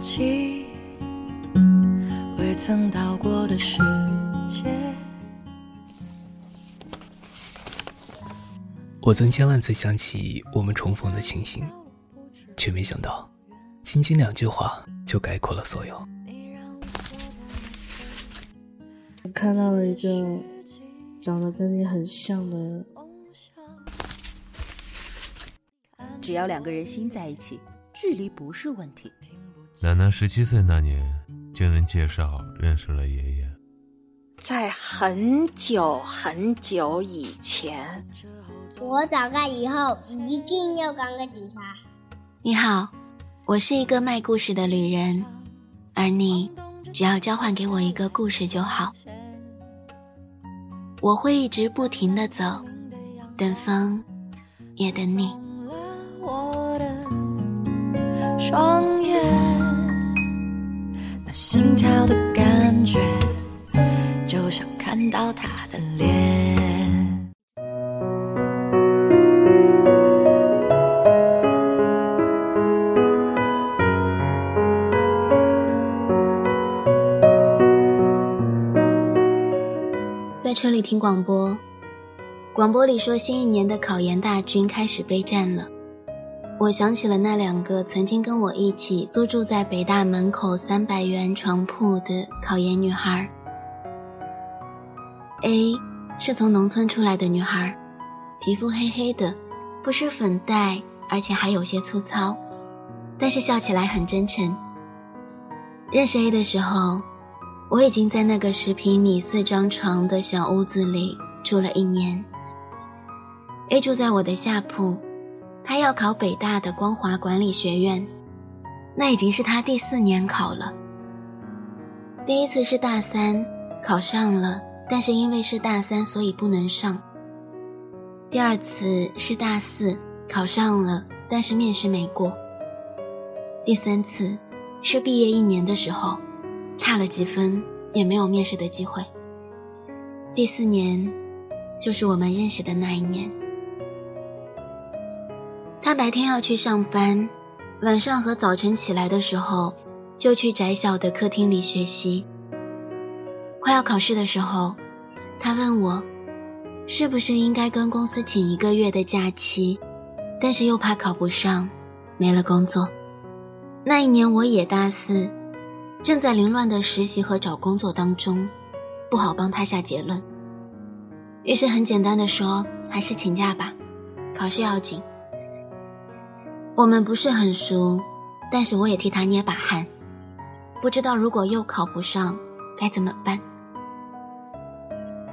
起未曾到过的世界。我曾千万次想起我们重逢的情形，却没想到，仅仅两句话就概括了所有。看到了一个长得跟你很像的。只要两个人心在一起，距离不是问题。奶奶十七岁那年，经人介绍认识了爷爷。在很久很久以前，我长大以后一定要当个警察。你好，我是一个卖故事的旅人，而你只要交换给我一个故事就好。我会一直不停的走，等风，也等你。双眼，那心跳的感觉，就像看到他的脸。在车里听广播，广播里说新一年的考研大军开始备战了。我想起了那两个曾经跟我一起租住在北大门口三百元床铺的考研女孩。A 是从农村出来的女孩，皮肤黑黑的，不施粉黛，而且还有些粗糙，但是笑起来很真诚。认识 A 的时候，我已经在那个十平米四张床的小屋子里住了一年。A 住在我的下铺。他要考北大的光华管理学院，那已经是他第四年考了。第一次是大三考上了，但是因为是大三，所以不能上。第二次是大四考上了，但是面试没过。第三次是毕业一年的时候，差了几分也没有面试的机会。第四年，就是我们认识的那一年。他白天要去上班，晚上和早晨起来的时候，就去窄小的客厅里学习。快要考试的时候，他问我，是不是应该跟公司请一个月的假期，但是又怕考不上，没了工作。那一年我也大四，正在凌乱的实习和找工作当中，不好帮他下结论。于是很简单的说，还是请假吧，考试要紧。我们不是很熟，但是我也替他捏把汗，不知道如果又考不上该怎么办。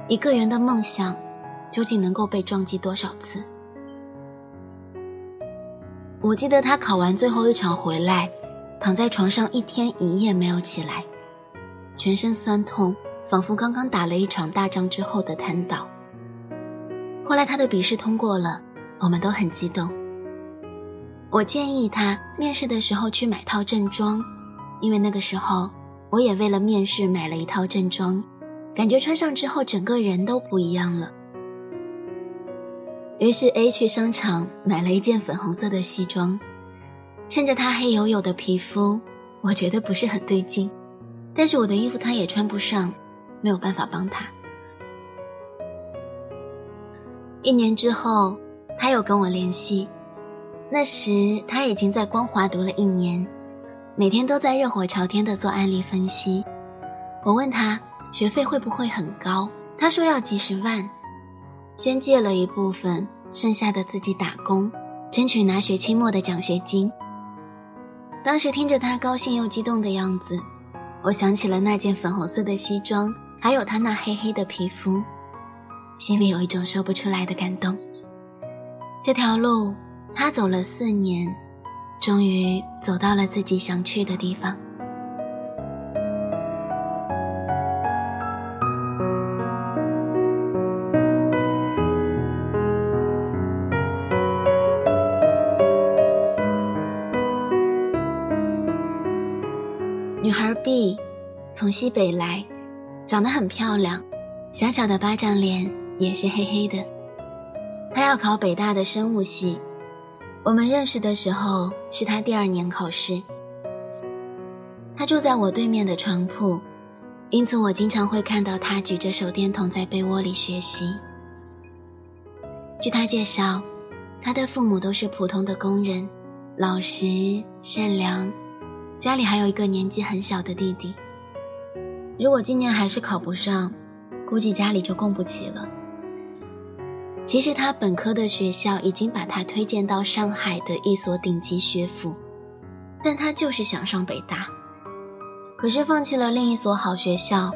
一个人的梦想究竟能够被撞击多少次？我记得他考完最后一场回来，躺在床上一天一夜没有起来，全身酸痛，仿佛刚刚打了一场大仗之后的瘫倒。后来他的笔试通过了，我们都很激动。我建议他面试的时候去买套正装，因为那个时候我也为了面试买了一套正装，感觉穿上之后整个人都不一样了。于是 A 去商场买了一件粉红色的西装，趁着他黑黝黝的皮肤，我觉得不是很对劲，但是我的衣服他也穿不上，没有办法帮他。一年之后，他又跟我联系。那时他已经在光华读了一年，每天都在热火朝天的做案例分析。我问他学费会不会很高，他说要几十万，先借了一部分，剩下的自己打工，争取拿学期末的奖学金。当时听着他高兴又激动的样子，我想起了那件粉红色的西装，还有他那黑黑的皮肤，心里有一种说不出来的感动。这条路。他走了四年，终于走到了自己想去的地方。女孩 B 从西北来，长得很漂亮，小小的巴掌脸，也是黑黑的。她要考北大的生物系。我们认识的时候是他第二年考试。他住在我对面的床铺，因此我经常会看到他举着手电筒在被窝里学习。据他介绍，他的父母都是普通的工人，老实善良，家里还有一个年纪很小的弟弟。如果今年还是考不上，估计家里就供不起了。其实他本科的学校已经把他推荐到上海的一所顶级学府，但他就是想上北大。可是放弃了另一所好学校，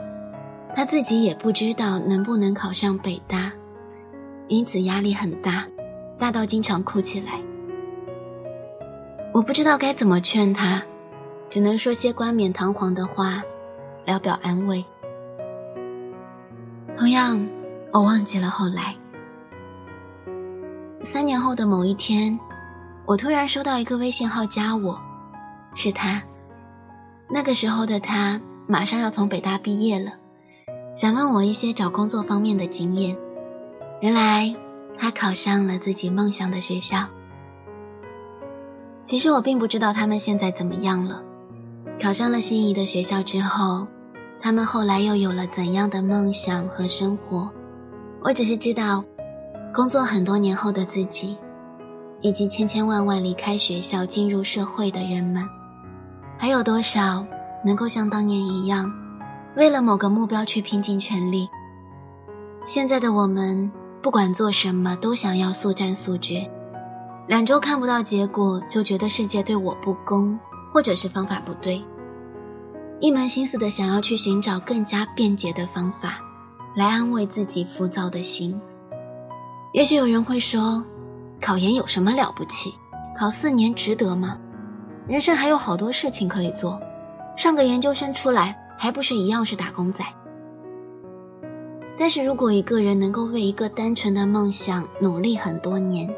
他自己也不知道能不能考上北大，因此压力很大，大到经常哭起来。我不知道该怎么劝他，只能说些冠冕堂皇的话，聊表安慰。同样，我忘记了后来。三年后的某一天，我突然收到一个微信号加我，是他。那个时候的他马上要从北大毕业了，想问我一些找工作方面的经验。原来他考上了自己梦想的学校。其实我并不知道他们现在怎么样了。考上了心仪的学校之后，他们后来又有了怎样的梦想和生活？我只是知道，工作很多年后的自己，以及千千万万离开学校进入社会的人们。还有多少能够像当年一样，为了某个目标去拼尽全力？现在的我们，不管做什么都想要速战速决，两周看不到结果就觉得世界对我不公，或者是方法不对，一门心思的想要去寻找更加便捷的方法，来安慰自己浮躁的心。也许有人会说，考研有什么了不起？考四年值得吗？人生还有好多事情可以做，上个研究生出来还不是一样是打工仔。但是如果一个人能够为一个单纯的梦想努力很多年，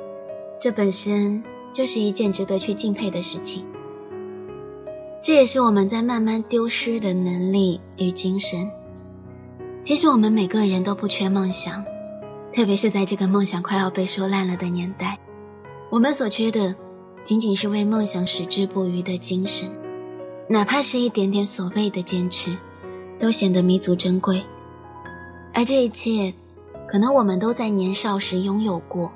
这本身就是一件值得去敬佩的事情。这也是我们在慢慢丢失的能力与精神。其实我们每个人都不缺梦想，特别是在这个梦想快要被说烂了的年代，我们所缺的。仅仅是为梦想矢志不渝的精神，哪怕是一点点所谓的坚持，都显得弥足珍贵。而这一切，可能我们都在年少时拥有过，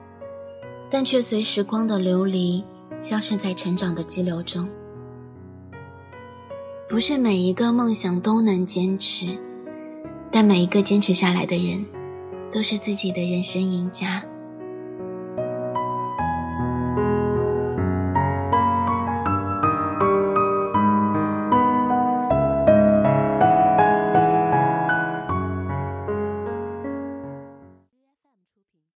但却随时光的流离，消失在成长的激流中。不是每一个梦想都能坚持，但每一个坚持下来的人，都是自己的人生赢家。